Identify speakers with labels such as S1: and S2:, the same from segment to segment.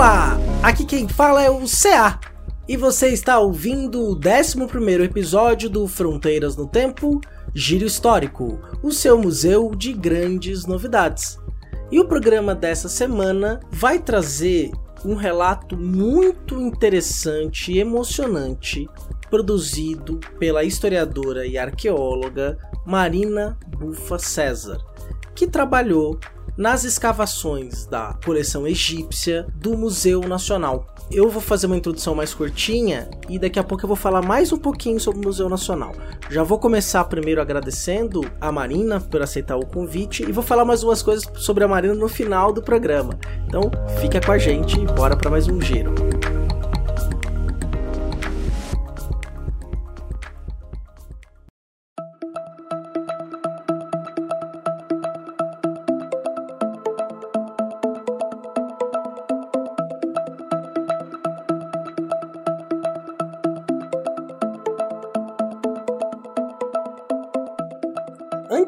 S1: Olá, aqui quem fala é o CA e você está ouvindo o 11 episódio do Fronteiras no Tempo Giro Histórico, o seu museu de grandes novidades. E o programa dessa semana vai trazer um relato muito interessante e emocionante produzido pela historiadora e arqueóloga Marina Bufa César, que trabalhou nas escavações da coleção egípcia do Museu Nacional. Eu vou fazer uma introdução mais curtinha e daqui a pouco eu vou falar mais um pouquinho sobre o Museu Nacional. Já vou começar primeiro agradecendo a Marina por aceitar o convite e vou falar mais umas coisas sobre a Marina no final do programa. Então, fica com a gente e bora para mais um giro.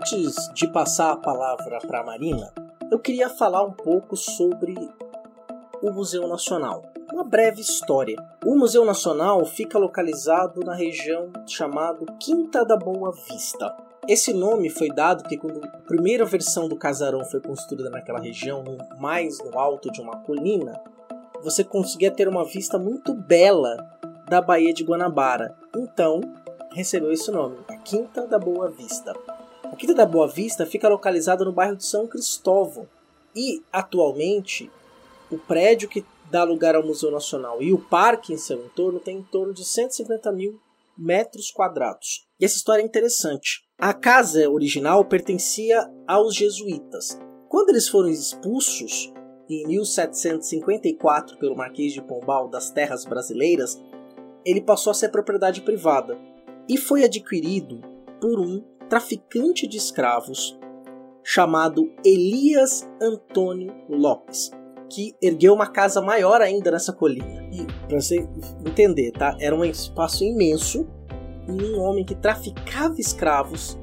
S1: Antes de passar a palavra para a Marina, eu queria falar um pouco sobre o Museu Nacional. Uma breve história. O Museu Nacional fica localizado na região chamada Quinta da Boa Vista. Esse nome foi dado porque quando a primeira versão do casarão foi construída naquela região, mais no alto de uma colina, você conseguia ter uma vista muito bela da Baía de Guanabara. Então, recebeu esse nome, a Quinta da Boa Vista. A Quinta da Boa Vista fica localizada no bairro de São Cristóvão e, atualmente, o prédio que dá lugar ao Museu Nacional e o parque em seu entorno tem em torno de 150 mil metros quadrados. E essa história é interessante. A casa original pertencia aos jesuítas. Quando eles foram expulsos em 1754 pelo Marquês de Pombal das terras brasileiras, ele passou a ser propriedade privada e foi adquirido por um traficante de escravos chamado Elias Antônio Lopes, que ergueu uma casa maior ainda nessa colina. E para você entender, tá? Era um espaço imenso e um homem que traficava escravos.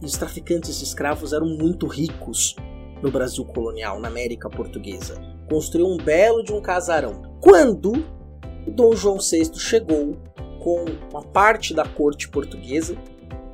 S1: E os traficantes de escravos eram muito ricos no Brasil colonial, na América Portuguesa. Construiu um belo de um casarão. Quando Dom João VI chegou com uma parte da corte portuguesa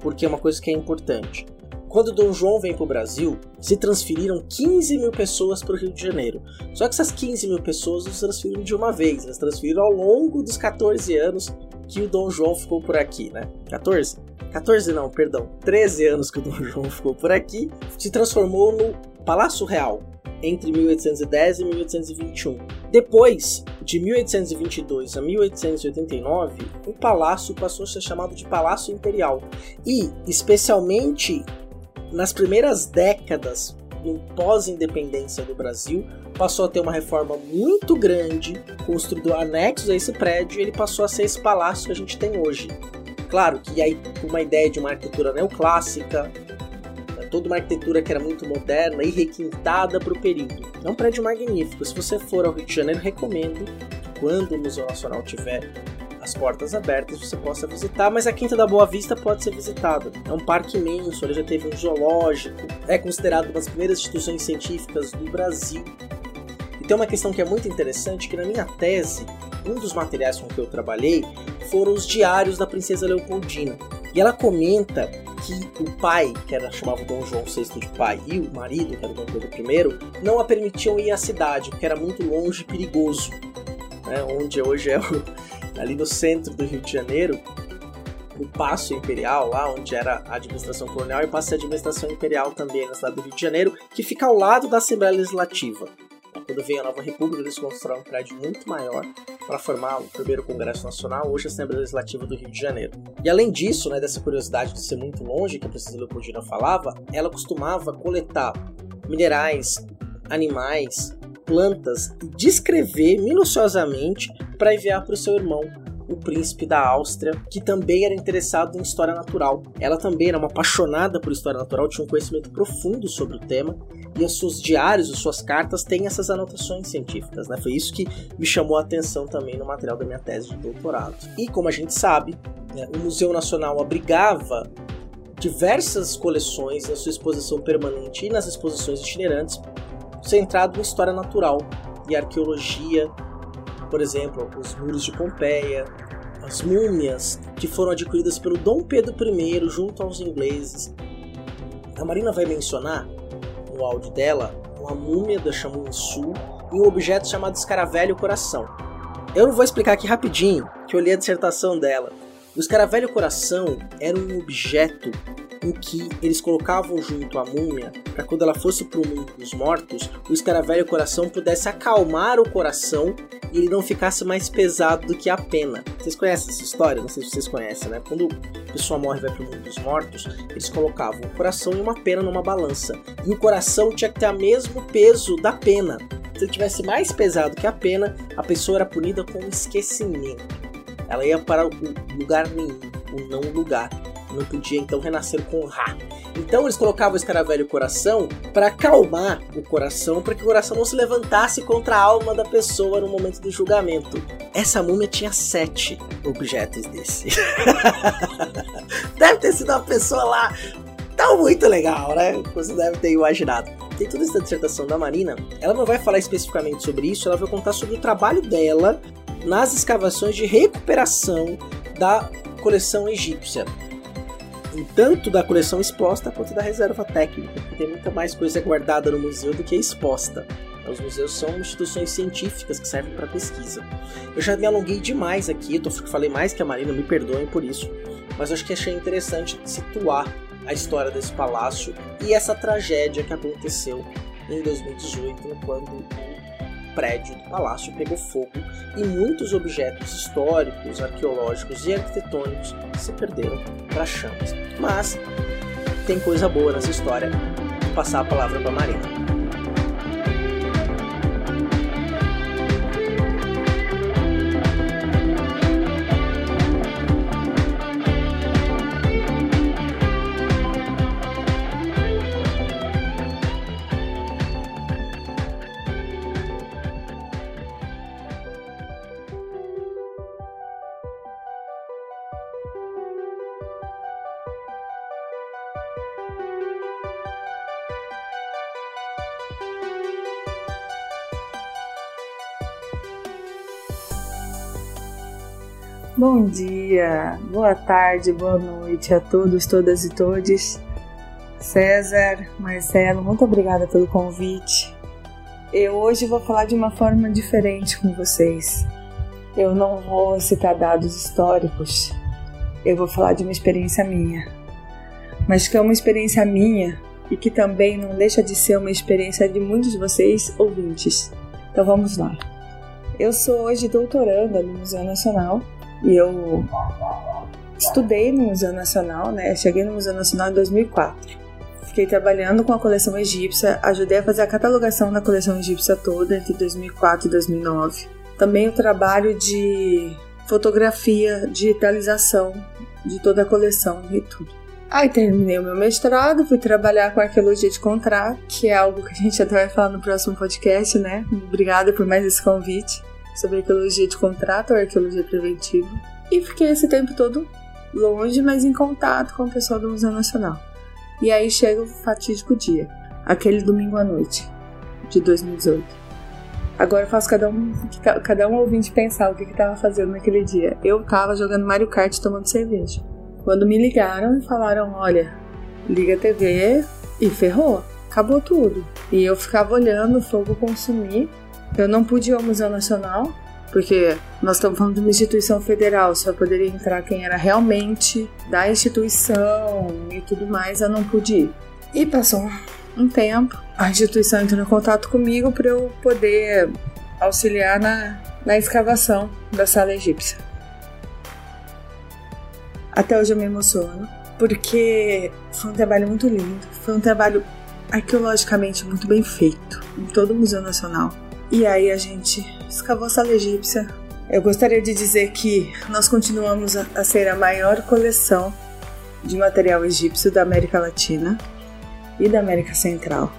S1: porque é uma coisa que é importante. Quando Dom João vem para o Brasil, se transferiram 15 mil pessoas para o Rio de Janeiro. Só que essas 15 mil pessoas não se transferiram de uma vez, elas transferiram ao longo dos 14 anos que o Dom João ficou por aqui, né? 14? 14 não, perdão, 13 anos que o Dom João ficou por aqui, se transformou no Palácio Real, entre 1810 e 1821. Depois, de 1822 a 1889, o palácio passou a ser chamado de Palácio Imperial. E, especialmente nas primeiras décadas do pós-independência do Brasil, passou a ter uma reforma muito grande, construído anexos a esse prédio, e ele passou a ser esse palácio que a gente tem hoje. Claro que aí uma ideia de uma arquitetura neoclássica, toda uma arquitetura que era muito moderna e requintada para o período. É um prédio magnífico. Se você for ao Rio de Janeiro, recomendo que quando o Museu Nacional tiver as portas abertas você possa visitar, mas a Quinta da Boa Vista pode ser visitada. É um parque imenso, ele já teve um zoológico, é considerado uma das primeiras instituições científicas do Brasil. E tem uma questão que é muito interessante, que na minha tese, um dos materiais com que eu trabalhei foram os diários da princesa Leopoldina. E ela comenta que o pai, que era chamava Dom João VI de pai, e o marido, que era Dom Pedro I, não a permitiam ir à cidade, porque era muito longe e perigoso. Né? Onde hoje é o, ali no centro do Rio de Janeiro, o Paço Imperial, lá onde era a administração colonial, e passa a administração imperial também na cidade do Rio de Janeiro, que fica ao lado da Assembleia Legislativa. Quando veio a nova república, eles construíram um prédio muito maior para formar o primeiro Congresso Nacional, hoje a Assembleia Legislativa do Rio de Janeiro. E além disso, né, dessa curiosidade de ser muito longe, que a Princesa Leopoldina falava, ela costumava coletar minerais, animais, plantas e descrever minuciosamente para enviar para o seu irmão, o príncipe da Áustria, que também era interessado em história natural. Ela também era uma apaixonada por história natural, tinha um conhecimento profundo sobre o tema e os seus diários, as suas cartas têm essas anotações científicas, né? Foi isso que me chamou a atenção também no material da minha tese de doutorado. E como a gente sabe, né, o Museu Nacional abrigava diversas coleções na sua exposição permanente e nas exposições itinerantes, centrado em história natural e arqueologia, por exemplo, os muros de Pompeia, as múmias que foram adquiridas pelo Dom Pedro I junto aos ingleses. A Marina vai mencionar no áudio dela uma múmia da Chamonix-Sul e um objeto chamado escaravelho coração. Eu não vou explicar aqui rapidinho, que eu li a dissertação dela. O escaravelho coração era um objeto em que eles colocavam junto à múmia para quando ela fosse para o mundo dos mortos, o escaravelho coração pudesse acalmar o coração e ele não ficasse mais pesado do que a pena. Vocês conhecem essa história? Não sei se vocês conhecem, né? Quando a pessoa morre e vai para o mundo dos mortos, eles colocavam o coração e uma pena numa balança. E o coração tinha que ter o mesmo peso da pena. Se ele tivesse mais pesado que a pena, a pessoa era punida com esquecimento. Ela ia para o lugar nenhum, o não lugar não podia então renascer com Ra. Então eles colocavam o escaravelho coração para acalmar o coração, para que o coração não se levantasse contra a alma da pessoa no momento do julgamento. Essa múmia tinha sete objetos desse. deve ter sido uma pessoa lá tá muito legal, né? Você deve ter imaginado. Tem toda essa dissertação da Marina. Ela não vai falar especificamente sobre isso, ela vai contar sobre o trabalho dela nas escavações de recuperação da coleção egípcia tanto da coleção exposta quanto da reserva técnica, porque tem muita mais coisa guardada no museu do que exposta. Os museus são instituições científicas que servem para pesquisa. Eu já me alonguei demais aqui, eu falei mais que a Marina, me perdoem por isso, mas acho que achei interessante situar a história desse palácio e essa tragédia que aconteceu em 2018, quando prédio do palácio pegou fogo e muitos objetos históricos, arqueológicos e arquitetônicos se perderam para chamas. Mas tem coisa boa nessa história. Vou passar a palavra para Marina.
S2: Bom dia, boa tarde, boa noite a todos, todas e todes. César, Marcelo, muito obrigada pelo convite. Eu hoje vou falar de uma forma diferente com vocês. Eu não vou citar dados históricos, eu vou falar de uma experiência minha. Mas que é uma experiência minha e que também não deixa de ser uma experiência de muitos de vocês ouvintes. Então vamos lá. Eu sou hoje doutoranda no Museu Nacional e eu estudei no Museu Nacional, né? Cheguei no Museu Nacional em 2004. Fiquei trabalhando com a coleção egípcia, ajudei a fazer a catalogação da coleção egípcia toda entre 2004 e 2009. Também o trabalho de fotografia, digitalização de toda a coleção e tudo. Aí terminei o meu mestrado, fui trabalhar com arqueologia de contrato, que é algo que a gente até vai falar no próximo podcast, né? Obrigada por mais esse convite sobre arqueologia de contrato ou arqueologia preventiva. E fiquei esse tempo todo longe, mas em contato com o pessoal do Museu Nacional. E aí chega o fatídico dia, aquele domingo à noite de 2018. Agora eu faço cada um, cada um ouvinte pensar o que estava fazendo naquele dia. Eu estava jogando Mario Kart tomando cerveja. Quando me ligaram e falaram: olha, liga a TV e ferrou, acabou tudo. E eu ficava olhando o fogo consumir eu não pude ir ao Museu Nacional, porque nós estamos falando de uma instituição federal, só poderia entrar quem era realmente da instituição e tudo mais, eu não pude ir. E passou um tempo, a instituição entrou em contato comigo para eu poder auxiliar na, na escavação da sala egípcia. Até hoje eu me emociono, porque foi um trabalho muito lindo, foi um trabalho arqueologicamente muito bem feito em todo o Museu Nacional. E aí a gente escavou a sala egípcia. Eu gostaria de dizer que nós continuamos a, ser a maior coleção de material egípcio da América Latina e da América Central.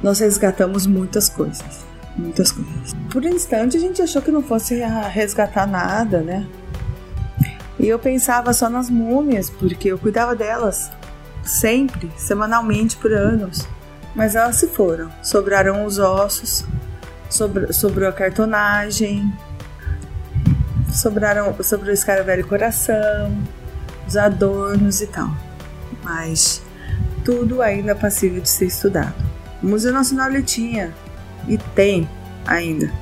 S2: Nós resgatamos muitas coisas, muitas coisas. Por um instante a gente achou que não fosse resgatar nada, né? E eu pensava só nas múmias, porque eu cuidava delas sempre, semanalmente por anos. Mas elas se foram, sobraram os ossos sobre, sobrou a cartonagem, sobraram, sobrou o escaravelho coração, os adornos e tal. Mas tudo ainda passível de ser estudado. O Museu Nacional ele tinha e tem ainda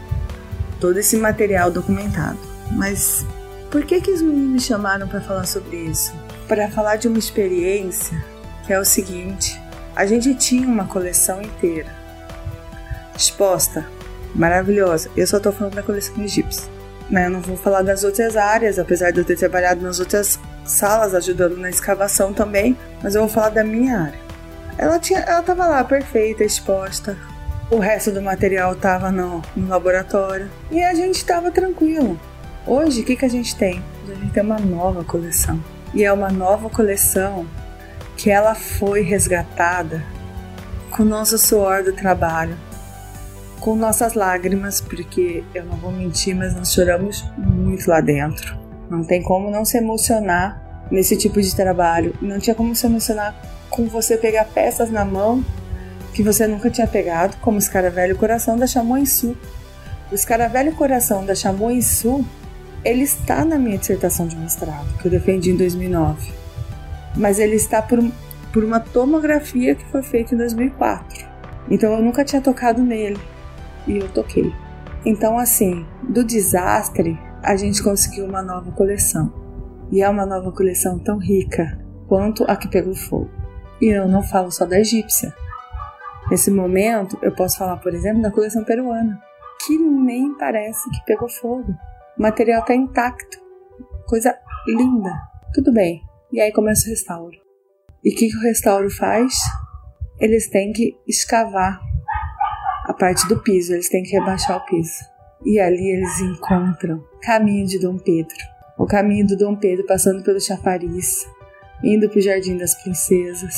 S2: todo esse material documentado. Mas por que que os meninos me chamaram para falar sobre isso? Para falar de uma experiência que é o seguinte: a gente tinha uma coleção inteira exposta, maravilhosa. Eu só estou falando da coleção egípcia. Né? Eu não vou falar das outras áreas, apesar de eu ter trabalhado nas outras salas ajudando na escavação também, mas eu vou falar da minha área. Ela tinha, ela estava lá perfeita, exposta. O resto do material estava no, no, laboratório e a gente estava tranquilo. Hoje, o que, que a gente tem? A gente tem uma nova coleção. E é uma nova coleção que ela foi resgatada com o nosso suor do trabalho, com nossas lágrimas, porque eu não vou mentir, mas nós choramos muito lá dentro. Não tem como não se emocionar nesse tipo de trabalho. Não tinha como se emocionar com você pegar peças na mão que você nunca tinha pegado, como o Escaravelho Coração da Chamoinsu. O Escaravelho Coração da Chamoinsu, ele está na minha dissertação de mestrado, que eu defendi em 2009. Mas ele está por, por uma tomografia que foi feita em 2004. Então eu nunca tinha tocado nele e eu toquei. Então, assim, do desastre, a gente conseguiu uma nova coleção. E é uma nova coleção tão rica quanto a que pegou fogo. E eu não falo só da egípcia. Nesse momento, eu posso falar, por exemplo, da coleção peruana, que nem parece que pegou fogo. O material está intacto. Coisa linda. Tudo bem. E aí começa o restauro. E o que, que o restauro faz? Eles têm que escavar a parte do piso, eles têm que rebaixar o piso. E ali eles encontram caminho de Dom Pedro. O caminho do Dom Pedro passando pelo chafariz, indo para o Jardim das Princesas.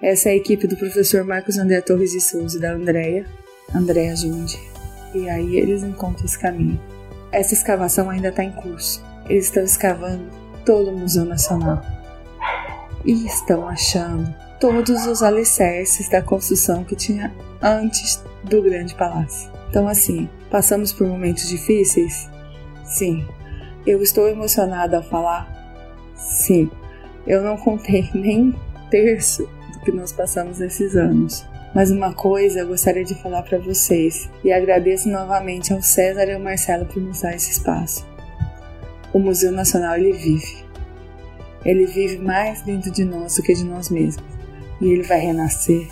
S2: Essa é a equipe do professor Marcos André Torres de Souza e da Andréia, Andréa Jundi. E aí eles encontram esse caminho. Essa escavação ainda está em curso. Eles estão escavando todo o Museu Nacional. E estão achando todos os alicerces da construção que tinha antes do grande palácio. Então, assim, passamos por momentos difíceis? Sim. Eu estou emocionada ao falar? Sim. Eu não contei nem um terço do que nós passamos nesses anos. Mas uma coisa eu gostaria de falar para vocês e agradeço novamente ao César e ao Marcelo por nos dar esse espaço. O Museu Nacional ele vive. Ele vive mais dentro de nós do que de nós mesmos e ele vai renascer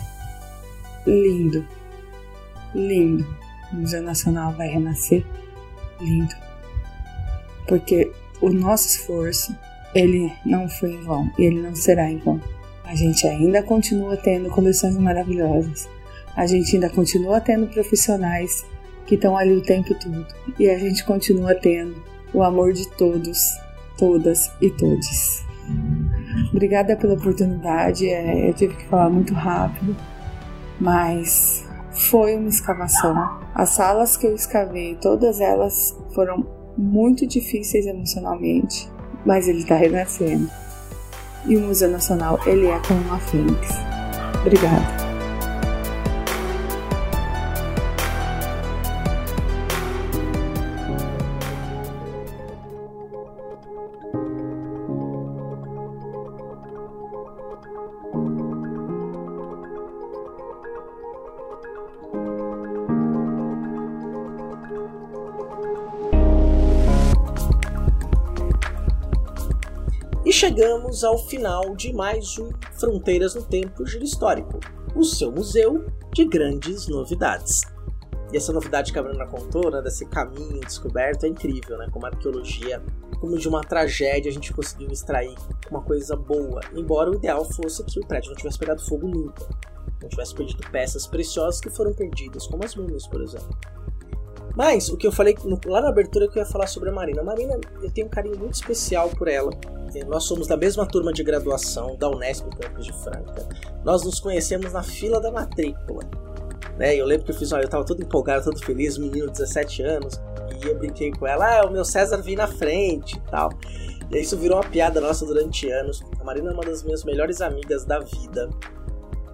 S2: lindo, lindo. O Museu Nacional vai renascer lindo, porque o nosso esforço ele não foi em vão e ele não será em vão. A gente ainda continua tendo coleções maravilhosas. A gente ainda continua tendo profissionais que estão ali o tempo todo. E a gente continua tendo o amor de todos, todas e todes. Obrigada pela oportunidade. É, eu tive que falar muito rápido, mas foi uma escavação. As salas que eu escavei, todas elas foram muito difíceis emocionalmente, mas ele está renascendo. E o Museu Nacional, ele é como uma fênix. Obrigada.
S1: Chegamos ao final de mais um Fronteiras no Tempo Giro Histórico, o seu museu de grandes novidades. E essa novidade que a Bruna contou, né, desse caminho descoberto, é incrível, né? Como a arqueologia, como de uma tragédia a gente conseguiu extrair uma coisa boa, embora o ideal fosse que o prédio não tivesse pegado fogo nunca, não tivesse perdido peças preciosas que foram perdidas, como as múmias, por exemplo. Mas o que eu falei lá na abertura que eu ia falar sobre a Marina. A Marina, eu tenho um carinho muito especial por ela. Nós somos da mesma turma de graduação da Unesp Campos de Franca. Nós nos conhecemos na fila da matrícula. Né? Eu lembro que eu fiz, olha, eu tava todo empolgado, todo feliz, menino de 17 anos, e eu brinquei com ela, ah, o meu César vem na frente e tal. E isso virou uma piada nossa durante anos. A Marina é uma das minhas melhores amigas da vida.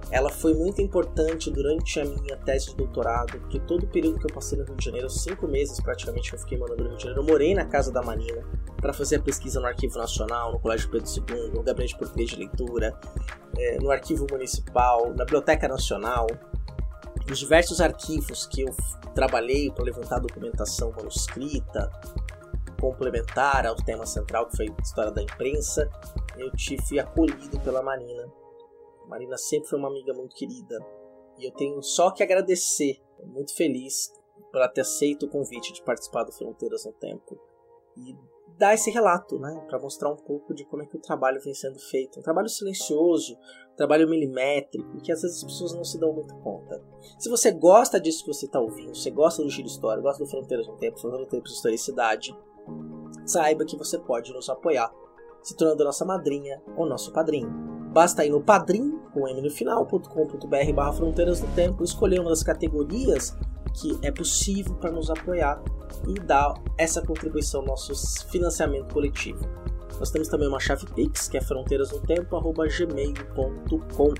S1: Ela foi muito importante durante a minha tese de doutorado, porque todo o período que eu passei no Rio de Janeiro, cinco meses praticamente que eu fiquei morando no Rio de Janeiro, eu morei na casa da Marina para fazer a pesquisa no Arquivo Nacional, no Colégio Pedro II, no Gabinete Português de Leitura, é, no Arquivo Municipal, na Biblioteca Nacional, nos diversos arquivos que eu trabalhei para levantar documentação manuscrita, complementar ao tema central que foi a história da imprensa, eu tive acolhido pela Marina Marina sempre foi uma amiga muito querida. E eu tenho só que agradecer. Muito feliz por ela ter aceito o convite de participar do Fronteiras no Tempo. E dar esse relato, né? Para mostrar um pouco de como é que o trabalho vem sendo feito. Um trabalho silencioso, um trabalho milimétrico, que às vezes as pessoas não se dão muito conta. Se você gosta disso que você está ouvindo, você gosta do Giro História, gosta do Fronteiras no Tempo, Fronteiras no Tempo de Historicidade, saiba que você pode nos apoiar, se tornando nossa madrinha ou nosso padrinho. Basta ir no padrim, com M no final.com.br barra Fronteiras do Tempo, escolher uma das categorias que é possível para nos apoiar e dar essa contribuição ao nosso financiamento coletivo. Nós temos também uma chave Pix, que é fronteirasnotempo.gmail.com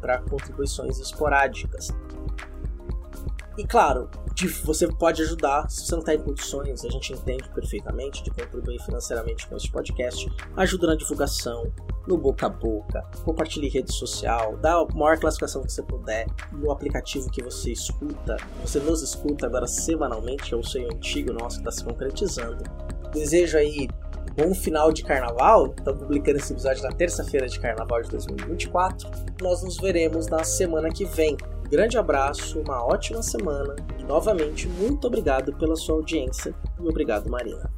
S1: para contribuições esporádicas. E claro, você pode ajudar, se você não está em condições, a gente entende perfeitamente, de contribuir financeiramente com este podcast, ajuda na divulgação, no boca a boca, compartilhe em rede social, dá a maior classificação que você puder no aplicativo que você escuta. Você nos escuta agora semanalmente, sei o antigo nosso que está se concretizando. Desejo aí bom final de carnaval. Estamos publicando esse episódio na terça-feira de carnaval de 2024. Nós nos veremos na semana que vem. Grande abraço, uma ótima semana e novamente muito obrigado pela sua audiência e obrigado, Marina.